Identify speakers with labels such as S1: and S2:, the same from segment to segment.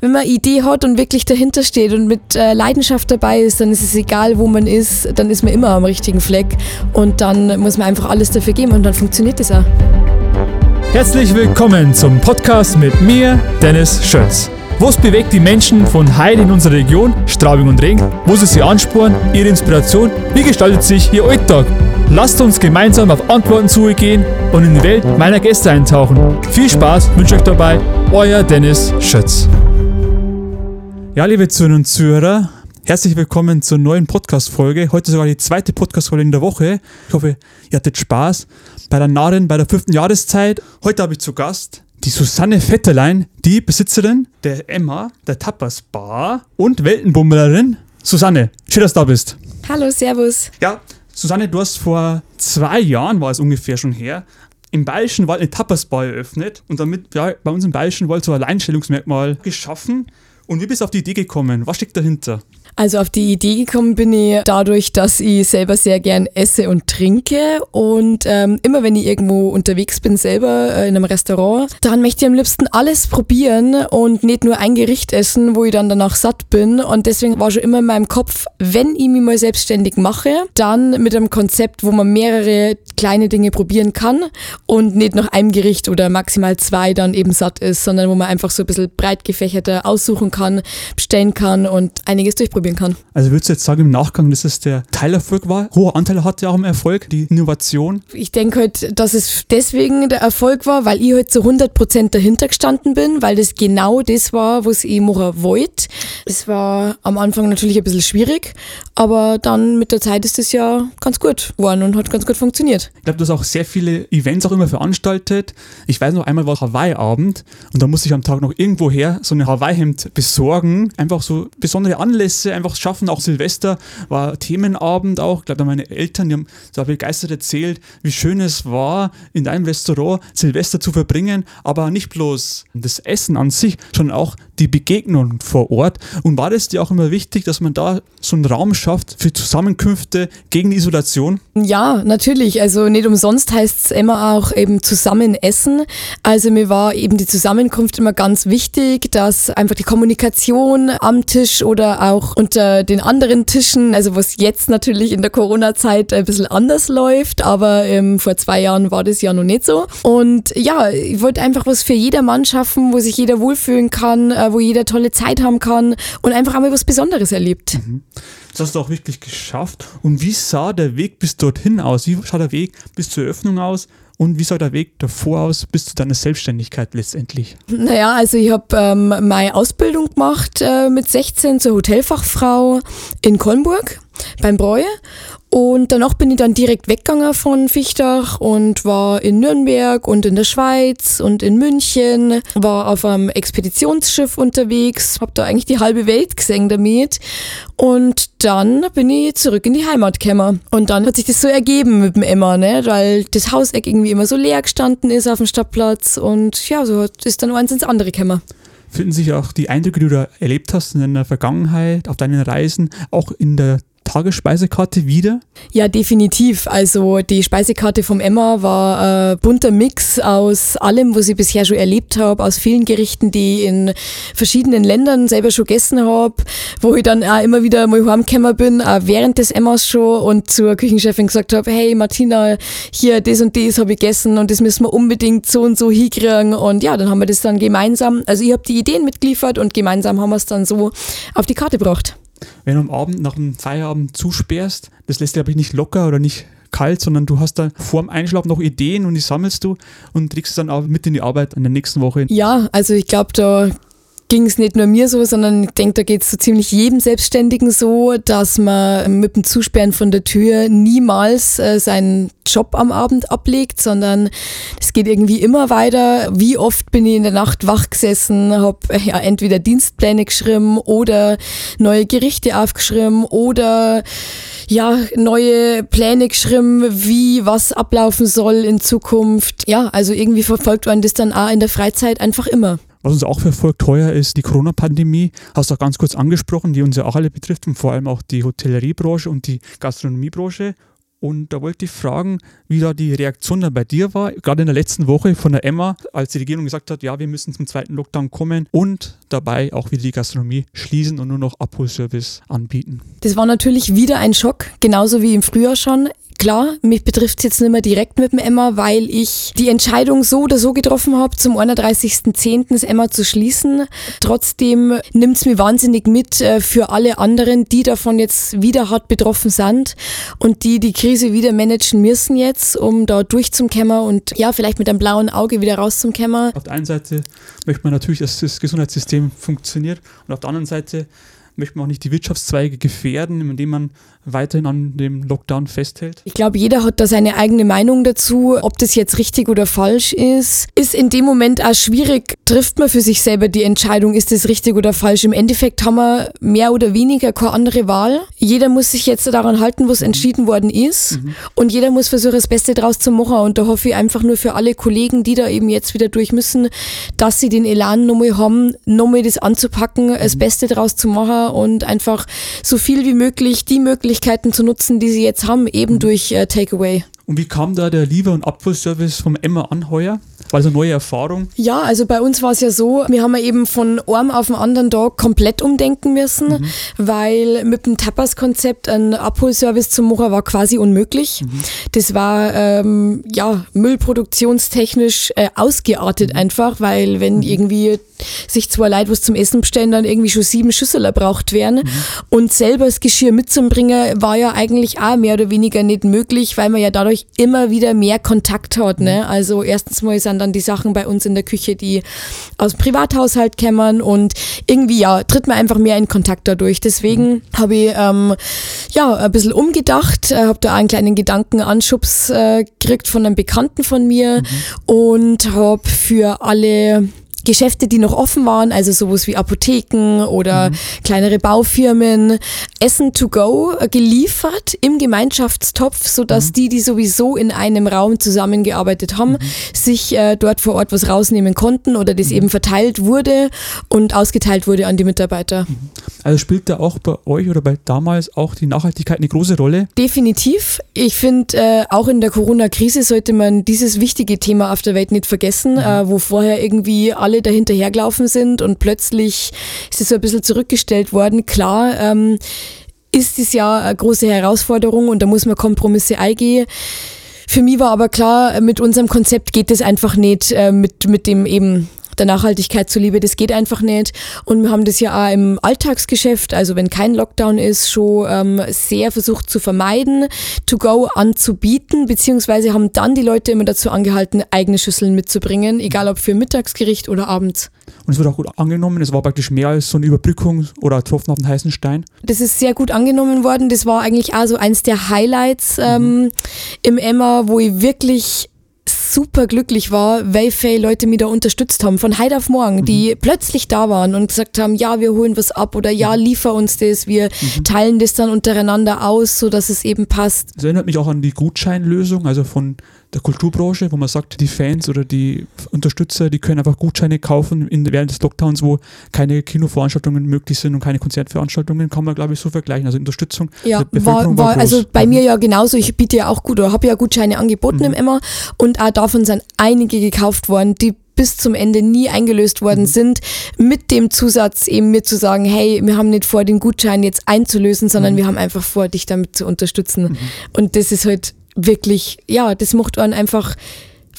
S1: wenn man Idee hat und wirklich dahinter steht und mit äh, Leidenschaft dabei ist, dann ist es egal, wo man ist, dann ist man immer am richtigen Fleck und dann muss man einfach alles dafür geben und dann funktioniert es auch.
S2: Herzlich willkommen zum Podcast mit mir, Dennis Schötz. Was bewegt die Menschen von Heide in unserer Region, Straubing und Regen? Wo sie sie ansporen, ihre Inspiration? Wie gestaltet sich ihr Alltag? Lasst uns gemeinsam auf Antworten zugehen und in die Welt meiner Gäste eintauchen. Viel Spaß wünsche euch dabei, euer Dennis Schötz. Ja, liebe Zuhörer und Zuhörer, herzlich willkommen zur neuen Podcast-Folge. Heute sogar die zweite Podcast-Folge in der Woche. Ich hoffe, ihr hattet Spaß bei der Nahen, bei der fünften Jahreszeit. Heute habe ich zu Gast die Susanne Vetterlein, die Besitzerin der Emma, der Tapas Bar und Weltenbummlerin. Susanne, schön, dass du da bist.
S1: Hallo, Servus.
S2: Ja, Susanne, du hast vor zwei Jahren, war es ungefähr schon her, im Bayerischen Wald eine Tapas-Bar eröffnet und damit ja, bei uns im Bayerischen Wald so ein Alleinstellungsmerkmal geschaffen. Und wie bist du auf die Idee gekommen? Was steckt dahinter?
S1: Also auf die Idee gekommen bin ich dadurch, dass ich selber sehr gern esse und trinke. Und ähm, immer wenn ich irgendwo unterwegs bin selber äh, in einem Restaurant, dann möchte ich am liebsten alles probieren und nicht nur ein Gericht essen, wo ich dann danach satt bin. Und deswegen war schon immer in meinem Kopf, wenn ich mich mal selbstständig mache, dann mit einem Konzept, wo man mehrere kleine Dinge probieren kann und nicht nach einem Gericht oder maximal zwei dann eben satt ist, sondern wo man einfach so ein bisschen breit gefächerter aussuchen kann, bestellen kann und einiges durchprobieren ausprobieren kann.
S2: Also würdest du jetzt sagen im Nachgang, dass es der Teilerfolg war? Hoher Anteil hatte auch im Erfolg, die Innovation?
S1: Ich denke halt, dass es deswegen der Erfolg war, weil ich halt zu 100% dahinter gestanden bin, weil das genau das war, was ich machen wollte. Es war am Anfang natürlich ein bisschen schwierig, aber dann mit der Zeit ist es ja ganz gut geworden und hat ganz gut funktioniert.
S2: Ich glaube, du hast auch sehr viele Events auch immer veranstaltet. Ich weiß noch, einmal war Hawaii-Abend und da musste ich am Tag noch irgendwoher so ein Hawaii-Hemd besorgen. Einfach so besondere Anlässe Feste einfach schaffen. Auch Silvester war Themenabend auch. Ich glaube, meine Eltern, die haben so begeistert erzählt, wie schön es war, in deinem Restaurant Silvester zu verbringen. Aber nicht bloß das Essen an sich, sondern auch die Begegnung vor Ort. Und war es dir auch immer wichtig, dass man da so einen Raum schafft für Zusammenkünfte gegen die Isolation?
S1: Ja, natürlich. Also nicht umsonst heißt es immer auch eben zusammen essen. Also mir war eben die Zusammenkunft immer ganz wichtig, dass einfach die Kommunikation am Tisch oder auch unter den anderen Tischen, also was jetzt natürlich in der Corona-Zeit ein bisschen anders läuft, aber ähm, vor zwei Jahren war das ja noch nicht so. Und ja, ich wollte einfach was für jedermann schaffen, wo sich jeder wohlfühlen kann, äh, wo jeder tolle Zeit haben kann und einfach einmal was Besonderes erlebt.
S2: Mhm. Das hast du auch wirklich geschafft. Und wie sah der Weg bis dorthin aus? Wie sah der Weg bis zur Eröffnung aus? Und wie sah der Weg davor aus bis zu deiner Selbstständigkeit letztendlich?
S1: Naja, also ich habe ähm, meine Ausbildung gemacht äh, mit 16 zur Hotelfachfrau in Kolmburg beim Bräu und danach bin ich dann direkt weggegangen von Fichtach und war in Nürnberg und in der Schweiz und in München, war auf einem Expeditionsschiff unterwegs, habe da eigentlich die halbe Welt gesehen damit. Und dann bin ich zurück in die Heimat gekommen. Und dann hat sich das so ergeben mit dem Emma, ne? weil das Hauseck irgendwie immer so leer gestanden ist auf dem Stadtplatz. Und ja, so ist dann eins ins andere gekommen.
S2: Finden sich auch die Eindrücke, die du da erlebt hast in deiner Vergangenheit, auf deinen Reisen, auch in der Tagesspeisekarte wieder?
S1: Ja, definitiv. Also die Speisekarte vom Emma war ein bunter Mix aus allem, was ich bisher schon erlebt habe, aus vielen Gerichten, die ich in verschiedenen Ländern selber schon gegessen habe, wo ich dann auch immer wieder mal heimgekommen bin, auch während des Emmas schon und zur Küchenchefin gesagt habe, hey Martina, hier das und das habe ich gegessen und das müssen wir unbedingt so und so hinkriegen und ja, dann haben wir das dann gemeinsam, also ich habe die Ideen mitgeliefert und gemeinsam haben wir es dann so auf die Karte gebracht
S2: wenn du am Abend nach dem Feierabend zusperrst, das lässt dich aber nicht locker oder nicht kalt, sondern du hast da vor dem Einschlafen noch Ideen und die sammelst du und trägst es dann auch mit in die Arbeit in der nächsten Woche.
S1: Ja, also ich glaube, da ging es nicht nur mir so, sondern ich denke, da geht es so ziemlich jedem Selbstständigen so, dass man mit dem Zusperren von der Tür niemals äh, seinen Job am Abend ablegt, sondern es geht irgendwie immer weiter. Wie oft bin ich in der Nacht wach gesessen, habe ja entweder Dienstpläne geschrieben oder neue Gerichte aufgeschrieben oder ja, neue Pläne geschrieben, wie was ablaufen soll in Zukunft. Ja, also irgendwie verfolgt man das dann auch in der Freizeit einfach immer.
S2: Was uns auch verfolgt teuer ist die Corona-Pandemie. Hast du auch ganz kurz angesprochen, die uns ja auch alle betrifft und vor allem auch die Hotelleriebranche und die Gastronomiebranche. Und da wollte ich fragen, wie da die Reaktion dann bei dir war, gerade in der letzten Woche von der Emma, als die Regierung gesagt hat, ja, wir müssen zum zweiten Lockdown kommen und dabei auch wieder die Gastronomie schließen und nur noch Abholservice anbieten.
S1: Das war natürlich wieder ein Schock, genauso wie im Frühjahr schon. Klar, mich betrifft es jetzt nicht mehr direkt mit dem Emma, weil ich die Entscheidung so oder so getroffen habe, zum 31.10. das Emma zu schließen. Trotzdem nimmt es mir wahnsinnig mit äh, für alle anderen, die davon jetzt wieder hart betroffen sind und die die Krise wieder managen müssen jetzt, um da durchzukommen und ja, vielleicht mit einem blauen Auge wieder rauszukommen.
S2: Auf der einen Seite möchte man natürlich, dass das Gesundheitssystem funktioniert und auf der anderen Seite möchte man auch nicht die Wirtschaftszweige gefährden, indem man weiterhin an dem Lockdown festhält?
S1: Ich glaube, jeder hat da seine eigene Meinung dazu. Ob das jetzt richtig oder falsch ist, ist in dem Moment auch schwierig. Trifft man für sich selber die Entscheidung, ist das richtig oder falsch? Im Endeffekt haben wir mehr oder weniger keine andere Wahl. Jeder muss sich jetzt daran halten, was entschieden worden ist. Mhm. Und jeder muss versuchen, das Beste draus zu machen. Und da hoffe ich einfach nur für alle Kollegen, die da eben jetzt wieder durch müssen, dass sie den Elan nochmal haben, nochmal das anzupacken, mhm. das Beste draus zu machen und einfach so viel wie möglich die Möglichkeiten zu nutzen, die sie jetzt haben, eben mhm. durch äh, Takeaway.
S2: Und wie kam da der Liefer- und Abfuhrservice vom Emma an heuer? War das eine neue Erfahrung?
S1: Ja, also bei uns war es ja so, wir haben ja eben von einem auf den anderen Tag komplett umdenken müssen, mhm. weil mit dem Tapas-Konzept ein Abholservice zum machen war quasi unmöglich. Mhm. Das war ähm, ja müllproduktionstechnisch äh, ausgeartet mhm. einfach, weil wenn mhm. irgendwie sich zwei Leute was zum Essen bestellen, dann irgendwie schon sieben Schüssel erbraucht werden. Mhm. Und selber das Geschirr mitzubringen, war ja eigentlich auch mehr oder weniger nicht möglich, weil man ja dadurch immer wieder mehr Kontakt hat. Ne? Mhm. Also erstens mal sind dann die Sachen bei uns in der Küche, die aus dem Privathaushalt kämmern und irgendwie ja, tritt man einfach mehr in Kontakt dadurch. Deswegen mhm. habe ich ähm, ja ein bisschen umgedacht, äh, habe da einen kleinen Gedankenanschubs äh, gekriegt von einem Bekannten von mir mhm. und habe für alle Geschäfte, die noch offen waren, also sowas wie Apotheken oder mhm. kleinere Baufirmen, Essen to go geliefert im Gemeinschaftstopf, sodass mhm. die, die sowieso in einem Raum zusammengearbeitet haben, mhm. sich äh, dort vor Ort was rausnehmen konnten oder das mhm. eben verteilt wurde und ausgeteilt wurde an die Mitarbeiter. Mhm.
S2: Also spielt da auch bei euch oder bei damals auch die Nachhaltigkeit eine große Rolle?
S1: Definitiv. Ich finde, äh, auch in der Corona-Krise sollte man dieses wichtige Thema auf der Welt nicht vergessen, mhm. äh, wo vorher irgendwie alle alle dahinterhergelaufen sind und plötzlich ist es so ein bisschen zurückgestellt worden. Klar, ähm, ist es ja eine große Herausforderung und da muss man Kompromisse eingehen. Für mich war aber klar, mit unserem Konzept geht es einfach nicht, äh, mit, mit dem eben der Nachhaltigkeit zuliebe. Das geht einfach nicht. Und wir haben das ja auch im Alltagsgeschäft, also wenn kein Lockdown ist, schon ähm, sehr versucht zu vermeiden, to go anzubieten, beziehungsweise haben dann die Leute immer dazu angehalten, eigene Schüsseln mitzubringen, egal ob für Mittagsgericht oder abends.
S2: Und es wird auch gut angenommen. Es war praktisch mehr als so eine Überbrückung oder Tropfen auf den heißen Stein.
S1: Das ist sehr gut angenommen worden. Das war eigentlich auch so eins der Highlights ähm, mhm. im Emma, wo ich wirklich super glücklich war, weil viele Leute mich da unterstützt haben, von heute auf morgen, mhm. die plötzlich da waren und gesagt haben, ja, wir holen was ab oder ja, mhm. liefer uns das, wir mhm. teilen das dann untereinander aus, so dass es eben passt.
S2: Das erinnert mich auch an die Gutscheinlösung, also von der Kulturbranche, wo man sagt, die Fans oder die Unterstützer, die können einfach Gutscheine kaufen in, während des Lockdowns, wo keine Kinoveranstaltungen möglich sind und keine Konzertveranstaltungen, kann man glaube ich so vergleichen. Also Unterstützung.
S1: Ja, war, war, war also bei mir ja genauso. Ich biete ja auch gut oder habe ja Gutscheine angeboten mhm. im Emma und auch davon sind einige gekauft worden, die bis zum Ende nie eingelöst worden mhm. sind, mit dem Zusatz eben mir zu sagen, hey, wir haben nicht vor, den Gutschein jetzt einzulösen, sondern mhm. wir haben einfach vor, dich damit zu unterstützen. Mhm. Und das ist halt wirklich, ja, das macht einen einfach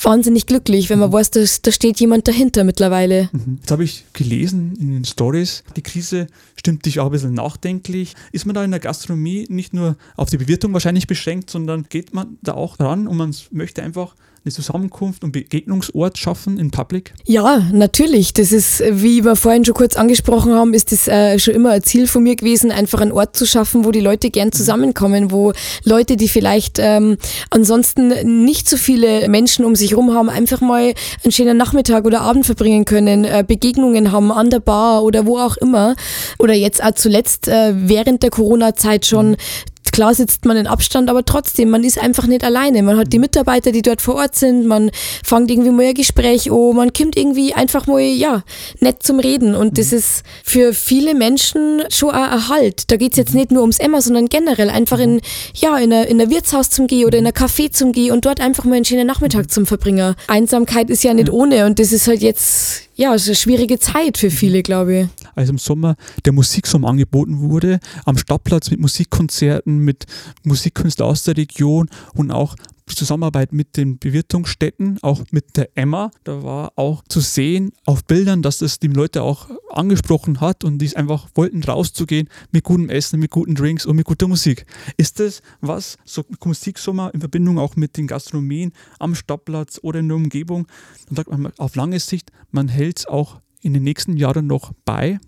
S1: wahnsinnig glücklich, wenn man mhm. weiß, dass, da steht jemand dahinter mittlerweile.
S2: Mhm. Jetzt habe ich gelesen in den Stories, die Krise stimmt dich auch ein bisschen nachdenklich. Ist man da in der Gastronomie nicht nur auf die Bewirtung wahrscheinlich beschränkt, sondern geht man da auch ran und man möchte einfach eine Zusammenkunft und Begegnungsort schaffen in Public?
S1: Ja, natürlich. Das ist, wie wir vorhin schon kurz angesprochen haben, ist das äh, schon immer ein Ziel von mir gewesen, einfach einen Ort zu schaffen, wo die Leute gern mhm. zusammenkommen, wo Leute, die vielleicht ähm, ansonsten nicht so viele Menschen um sich herum haben, einfach mal einen schönen Nachmittag oder Abend verbringen können, äh, Begegnungen haben an der Bar oder wo auch immer. Oder jetzt auch zuletzt äh, während der Corona-Zeit schon mhm klar sitzt man in Abstand, aber trotzdem, man ist einfach nicht alleine. Man hat die Mitarbeiter, die dort vor Ort sind, man fängt irgendwie mal ein Gespräch an, man kommt irgendwie einfach mal, ja, nett zum Reden. Und das ist für viele Menschen schon ein Erhalt. Da geht es jetzt nicht nur ums Emma, sondern generell einfach in, ja, in ein in Wirtshaus zum Gehen oder in ein Café zum Gehen und dort einfach mal einen schönen Nachmittag zum Verbringen. Einsamkeit ist ja nicht ohne und das ist halt jetzt ja, es ist eine schwierige Zeit für viele, glaube ich.
S2: Als im Sommer der Musiksommer angeboten wurde, am Stadtplatz mit Musikkonzerten, mit Musikkünstlern aus der Region und auch Zusammenarbeit mit den Bewirtungsstätten, auch mit der Emma. Da war auch zu sehen auf Bildern, dass das die Leute auch angesprochen hat und die einfach wollten rauszugehen mit gutem Essen, mit guten Drinks und mit guter Musik. Ist das was, so Musiksommer in Verbindung auch mit den Gastronomien am Stadtplatz oder in der Umgebung, dann sagt man auf lange Sicht, man hält es auch in den nächsten Jahren noch bei?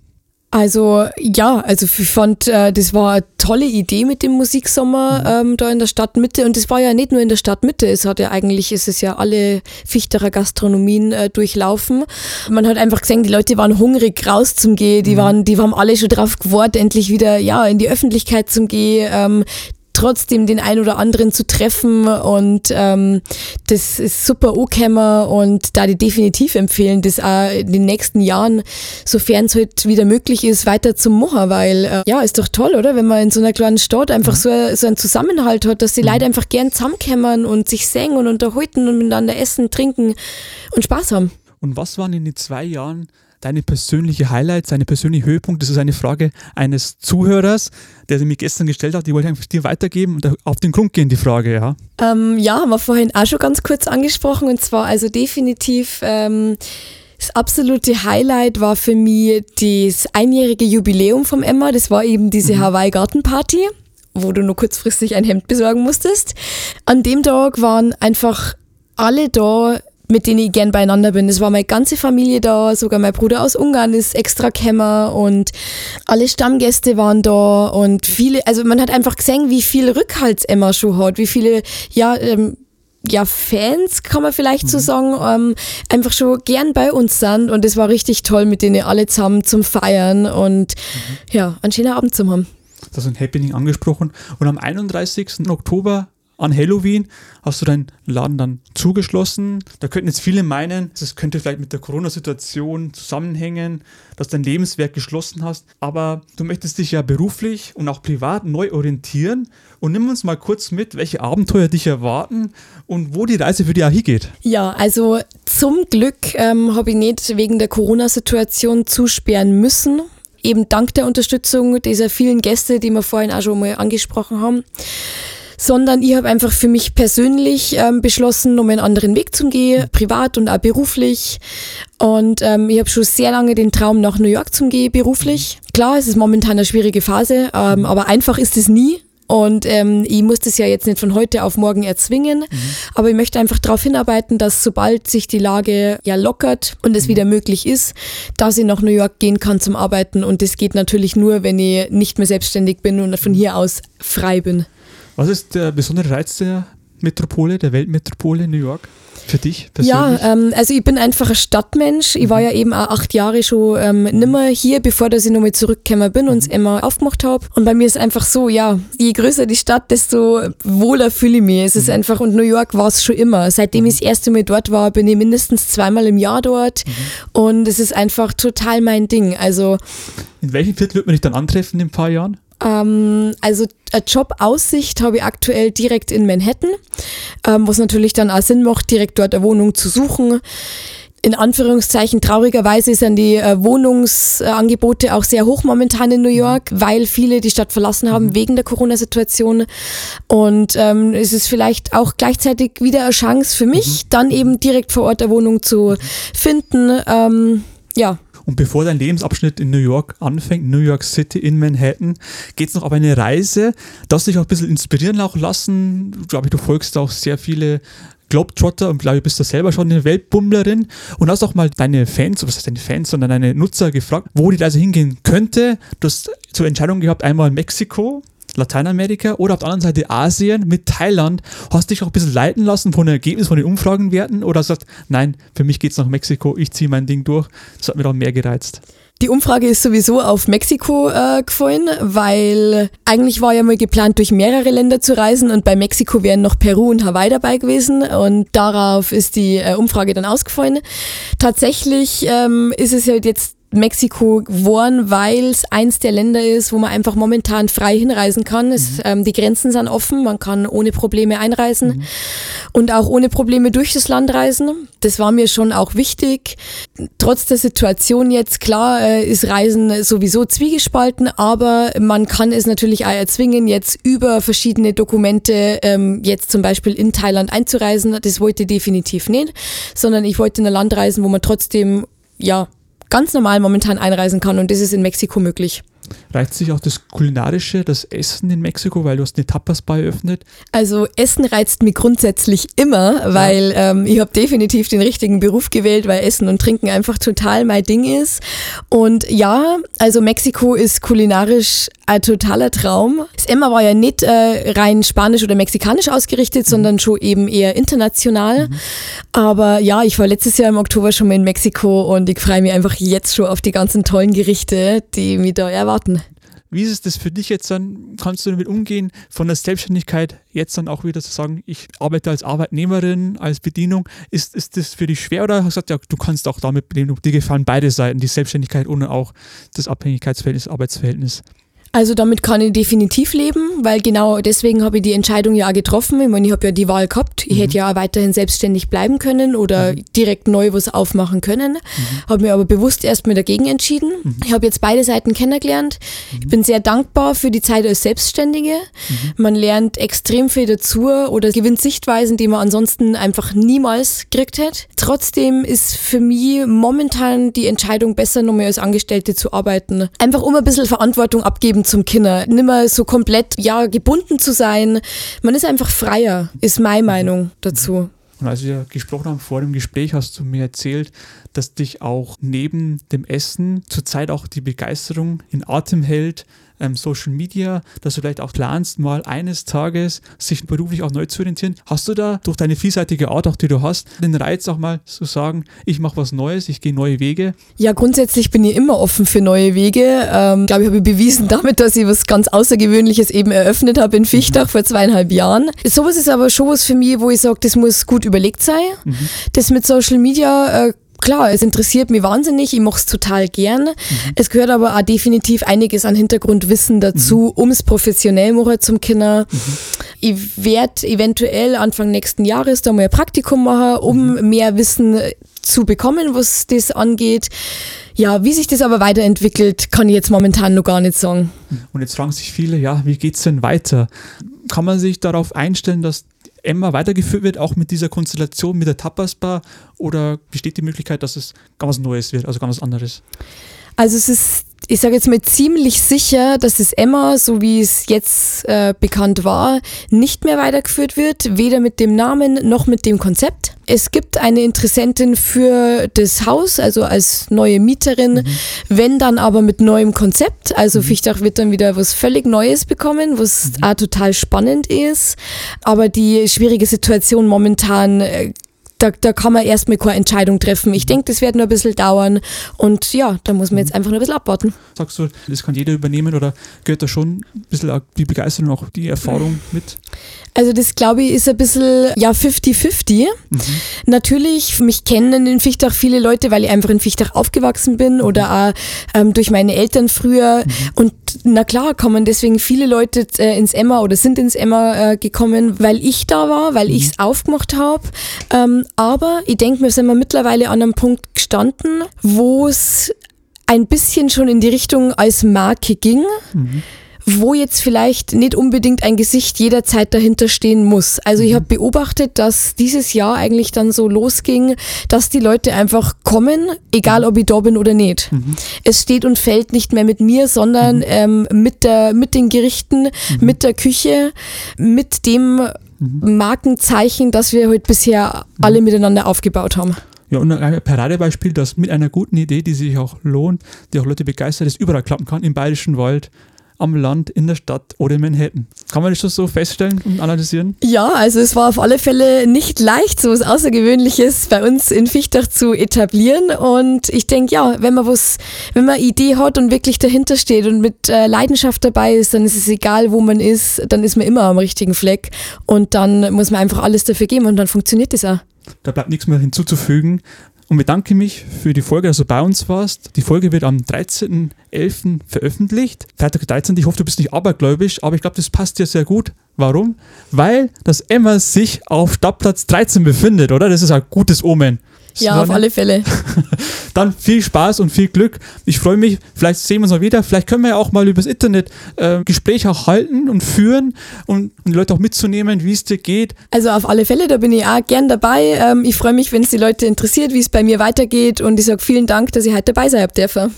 S1: Also ja, also ich fand, äh, das war eine tolle Idee mit dem Musiksommer mhm. ähm, da in der Stadtmitte und das war ja nicht nur in der Stadtmitte, es hat ja eigentlich, ist es ja alle Fichterer Gastronomien äh, durchlaufen. Man hat einfach gesehen, die Leute waren hungrig raus zum Gehen, die mhm. waren, die haben alle schon drauf gewartet, endlich wieder ja in die Öffentlichkeit zum Gehen. Ähm, trotzdem den ein oder anderen zu treffen und ähm, das ist super angekommen und da die definitiv empfehlen, das auch in den nächsten Jahren, sofern es halt wieder möglich ist, weiter zu machen, weil äh, ja, ist doch toll, oder? Wenn man in so einer kleinen Stadt einfach mhm. so, so einen Zusammenhalt hat, dass die mhm. Leute einfach gern zusammenkommen und sich singen und unterhalten und miteinander essen, trinken und Spaß haben.
S2: Und was waren in den zwei Jahren deine persönliche Highlights, deine persönliche Höhepunkt? Das ist eine Frage eines Zuhörers, der sie mir gestern gestellt hat. Die wollte ich einfach dir weitergeben und auf den Grund gehen, die Frage, ja.
S1: Ähm, ja, haben wir vorhin auch schon ganz kurz angesprochen und zwar also definitiv. Ähm, das absolute Highlight war für mich das einjährige Jubiläum vom Emma. Das war eben diese mhm. Hawaii Garten Party, wo du nur kurzfristig ein Hemd besorgen musstest. An dem Tag waren einfach alle da, mit denen ich gern beieinander bin. Es war meine ganze Familie da, sogar mein Bruder aus Ungarn ist extra Kämmer und alle Stammgäste waren da und viele, also man hat einfach gesehen, wie viel Rückhalt Emma schon hat, wie viele, ja, ähm, ja, Fans, kann man vielleicht mhm. so sagen, ähm, einfach schon gern bei uns sind und es war richtig toll, mit denen alle zusammen zum Feiern und mhm. ja, einen schönen Abend zu haben.
S2: Das ist ein Happening angesprochen und am 31. Oktober an Halloween hast du deinen Laden dann zugeschlossen. Da könnten jetzt viele meinen, das könnte vielleicht mit der Corona-Situation zusammenhängen, dass dein Lebenswerk geschlossen hast. Aber du möchtest dich ja beruflich und auch privat neu orientieren. Und nimm uns mal kurz mit, welche Abenteuer dich erwarten und wo die Reise für dich auch hingeht.
S1: Ja, also zum Glück ähm, habe ich nicht wegen der Corona-Situation zusperren müssen eben dank der Unterstützung dieser vielen Gäste, die wir vorhin auch schon mal angesprochen haben sondern ich habe einfach für mich persönlich ähm, beschlossen, um einen anderen Weg zu gehen, privat und auch beruflich. Und ähm, ich habe schon sehr lange den Traum, nach New York zu gehen, beruflich. Klar, es ist momentan eine schwierige Phase, ähm, aber einfach ist es nie. Und ähm, ich muss das ja jetzt nicht von heute auf morgen erzwingen, mhm. aber ich möchte einfach darauf hinarbeiten, dass sobald sich die Lage ja lockert und es mhm. wieder möglich ist, dass ich nach New York gehen kann zum Arbeiten. Und das geht natürlich nur, wenn ich nicht mehr selbstständig bin und von hier aus frei bin.
S2: Was ist der besondere Reiz der Metropole, der Weltmetropole New York? Für dich
S1: persönlich? Ja, ähm, also ich bin einfach ein Stadtmensch. Ich war ja eben auch acht Jahre schon ähm, nimmer hier, bevor dass ich nochmal zurückgekommen bin und es mhm. immer aufgemacht habe. Und bei mir ist einfach so, ja, je größer die Stadt, desto wohler fühle ich mich. Es ist mhm. einfach, und New York war es schon immer. Seitdem ich das erste Mal dort war, bin ich mindestens zweimal im Jahr dort. Mhm. Und es ist einfach total mein Ding. Also.
S2: In welchem Viertel wird man dich dann antreffen in ein paar Jahren?
S1: Ähm, also eine Jobaussicht habe ich aktuell direkt in Manhattan, ähm, was natürlich dann auch Sinn macht, direkt dort eine Wohnung zu suchen. In Anführungszeichen traurigerweise sind die äh, Wohnungsangebote auch sehr hoch momentan in New York, weil viele die Stadt verlassen haben mhm. wegen der Corona-Situation. Und ähm, es ist vielleicht auch gleichzeitig wieder eine Chance für mich, mhm. dann eben direkt vor Ort eine Wohnung zu finden. Ähm, ja,
S2: und bevor dein Lebensabschnitt in New York anfängt, New York City in Manhattan, geht es noch auf eine Reise, dass dich auch ein bisschen inspirieren auch lassen. Ich glaube, du folgst auch sehr viele Globetrotter und glaube, du bist da selber schon eine Weltbummlerin und hast auch mal deine Fans, was heißt deine Fans, sondern deine Nutzer gefragt, wo die Reise hingehen könnte. Du hast zur Entscheidung gehabt, einmal Mexiko, Lateinamerika oder auf der anderen Seite Asien mit Thailand. Hast dich auch ein bisschen leiten lassen von den Ergebnissen, von den Umfragenwerten oder sagst, nein, für mich geht es nach Mexiko, ich ziehe mein Ding durch. Das hat mir auch mehr gereizt.
S1: Die Umfrage ist sowieso auf Mexiko äh, gefallen, weil eigentlich war ja mal geplant, durch mehrere Länder zu reisen und bei Mexiko wären noch Peru und Hawaii dabei gewesen und darauf ist die äh, Umfrage dann ausgefallen. Tatsächlich ähm, ist es ja jetzt Mexiko geworden, weil es eins der Länder ist, wo man einfach momentan frei hinreisen kann. Es, mhm. ähm, die Grenzen sind offen, man kann ohne Probleme einreisen mhm. und auch ohne Probleme durch das Land reisen. Das war mir schon auch wichtig. Trotz der Situation jetzt, klar, äh, ist Reisen sowieso zwiegespalten, aber man kann es natürlich auch erzwingen, jetzt über verschiedene Dokumente ähm, jetzt zum Beispiel in Thailand einzureisen. Das wollte ich definitiv nicht, sondern ich wollte in ein Land reisen, wo man trotzdem ja ganz normal momentan einreisen kann und das ist in Mexiko möglich.
S2: Reizt sich auch das Kulinarische, das Essen in Mexiko, weil du hast eine Tapas-Bar eröffnet?
S1: Also Essen reizt mich grundsätzlich immer, weil ja. ähm, ich habe definitiv den richtigen Beruf gewählt, weil Essen und Trinken einfach total mein Ding ist. Und ja, also Mexiko ist kulinarisch ein totaler Traum. Das Emma war ja nicht äh, rein spanisch oder mexikanisch ausgerichtet, sondern schon eben eher international. Mhm. Aber ja, ich war letztes Jahr im Oktober schon mal in Mexiko und ich freue mich einfach jetzt schon auf die ganzen tollen Gerichte, die mich da erwarten.
S2: Wie ist es für dich jetzt dann? Kannst du damit umgehen, von der Selbstständigkeit jetzt dann auch wieder zu sagen, ich arbeite als Arbeitnehmerin, als Bedienung? Ist, ist das für dich schwer oder hast du gesagt, ja, du kannst auch damit leben, dir gefallen beide Seiten, die Selbstständigkeit und auch das Abhängigkeitsverhältnis, Arbeitsverhältnis?
S1: Also damit kann ich definitiv leben, weil genau deswegen habe ich die Entscheidung ja auch getroffen. Ich meine, ich habe ja die Wahl gehabt. Ich mhm. hätte ja weiterhin selbstständig bleiben können oder mhm. direkt neu was aufmachen können. Mhm. Habe mir aber bewusst erstmal dagegen entschieden. Mhm. Ich habe jetzt beide Seiten kennengelernt. Ich bin sehr dankbar für die Zeit als Selbstständige. Mhm. Man lernt extrem viel dazu oder gewinnt Sichtweisen, die man ansonsten einfach niemals gekriegt hätte. Trotzdem ist für mich momentan die Entscheidung besser, nochmal als Angestellte zu arbeiten. Einfach um ein bisschen Verantwortung abgeben zum Kinder. Nimmer so komplett, ja, gebunden zu sein. Man ist einfach freier, ist meine Meinung dazu.
S2: Und als wir gesprochen haben vor dem Gespräch, hast du mir erzählt, dass dich auch neben dem Essen zurzeit auch die Begeisterung in Atem hält, ähm, Social Media, dass du vielleicht auch planst, mal eines Tages sich beruflich auch neu zu orientieren. Hast du da durch deine vielseitige Art, auch die du hast, den Reiz auch mal zu sagen, ich mache was Neues, ich gehe neue Wege?
S1: Ja, grundsätzlich bin ich immer offen für neue Wege. Ähm, glaube ich, habe ich bewiesen damit, dass ich was ganz Außergewöhnliches eben eröffnet habe in Fichtach mhm. vor zweieinhalb Jahren. Sowas ist aber schon was für mich, wo ich sage, das muss gut überlegt sein. Mhm. Das mit Social Media äh, klar, es interessiert mich wahnsinnig, ich mache es total gern. Mhm. Es gehört aber auch definitiv einiges an Hintergrundwissen dazu, mhm. um es professionell machen zum Kinder. Mhm. Ich werde eventuell Anfang nächsten Jahres da mal ein Praktikum machen, um mhm. mehr Wissen zu bekommen, was das angeht. Ja, wie sich das aber weiterentwickelt, kann ich jetzt momentan noch gar nicht sagen.
S2: Und jetzt fragen sich viele, ja, wie geht es denn weiter? Kann man sich darauf einstellen, dass Emma weitergeführt wird, auch mit dieser Konstellation mit der Tapas-Bar? Oder besteht die Möglichkeit, dass es ganz Neues wird, also ganz anderes?
S1: Also es ist ich sage jetzt mal ziemlich sicher, dass das Emma, so wie es jetzt äh, bekannt war, nicht mehr weitergeführt wird, weder mit dem Namen noch mit dem Konzept. Es gibt eine Interessentin für das Haus, also als neue Mieterin, mhm. wenn dann aber mit neuem Konzept. Also mhm. Fichtach wird dann wieder was völlig Neues bekommen, was mhm. auch total spannend ist. Aber die schwierige Situation momentan äh, da, da kann man erstmal keine Entscheidung treffen. Ich denke, das wird nur ein bisschen dauern und ja, da muss man jetzt einfach nur ein bisschen abwarten.
S2: Sagst du, das kann jeder übernehmen oder gehört da schon ein bisschen die Begeisterung, auch die Erfahrung mit?
S1: Also das glaube ich ist ein bisschen ja 50-50. Mhm. Natürlich, mich kennen in Fichtach viele Leute, weil ich einfach in Fichtach aufgewachsen bin oder auch ähm, durch meine Eltern früher. Mhm. Und na klar kommen deswegen viele Leute äh, ins Emma oder sind ins Emma äh, gekommen, weil ich da war, weil mhm. ich es aufgemacht habe. Ähm, aber ich denke, wir sind wir mittlerweile an einem Punkt gestanden, wo es ein bisschen schon in die Richtung als Marke ging. Mhm wo jetzt vielleicht nicht unbedingt ein Gesicht jederzeit dahinter stehen muss. Also ich mhm. habe beobachtet, dass dieses Jahr eigentlich dann so losging, dass die Leute einfach kommen, egal ob ich da bin oder nicht. Mhm. Es steht und fällt nicht mehr mit mir, sondern mhm. ähm, mit, der, mit den Gerichten, mhm. mit der Küche, mit dem mhm. Markenzeichen, das wir heute bisher mhm. alle miteinander aufgebaut haben.
S2: Ja, und ein Paradebeispiel, das mit einer guten Idee, die sich auch lohnt, die auch Leute begeistert, ist überall klappen kann, im Bayerischen Wald, am Land, in der Stadt oder in Manhattan. Kann man das schon so feststellen und analysieren?
S1: Ja, also es war auf alle Fälle nicht leicht, so was Außergewöhnliches bei uns in Fichtach zu etablieren. Und ich denke, ja, wenn man was, wenn man eine Idee hat und wirklich dahinter steht und mit äh, Leidenschaft dabei ist, dann ist es egal, wo man ist, dann ist man immer am richtigen Fleck. Und dann muss man einfach alles dafür geben und dann funktioniert das auch.
S2: Da bleibt nichts mehr hinzuzufügen und bedanke mich für die Folge, dass du bei uns warst. Die Folge wird am 13.11. veröffentlicht. Freitag 13. Ich hoffe, du bist nicht abergläubisch, aber ich glaube, das passt dir sehr gut. Warum? Weil das Emma sich auf Stadtplatz 13 befindet, oder? Das ist ein gutes Omen.
S1: Ja, auf alle Fälle.
S2: Dann viel Spaß und viel Glück. Ich freue mich, vielleicht sehen wir uns mal wieder. Vielleicht können wir ja auch mal übers Internet äh, Gespräche auch halten und führen und, und, die Leute auch mitzunehmen, wie es dir geht.
S1: Also auf alle Fälle, da bin ich auch gern dabei. Ähm, ich freue mich, wenn es die Leute interessiert, wie es bei mir weitergeht und ich sage vielen Dank, dass ich heute dabei sein habe dürfen.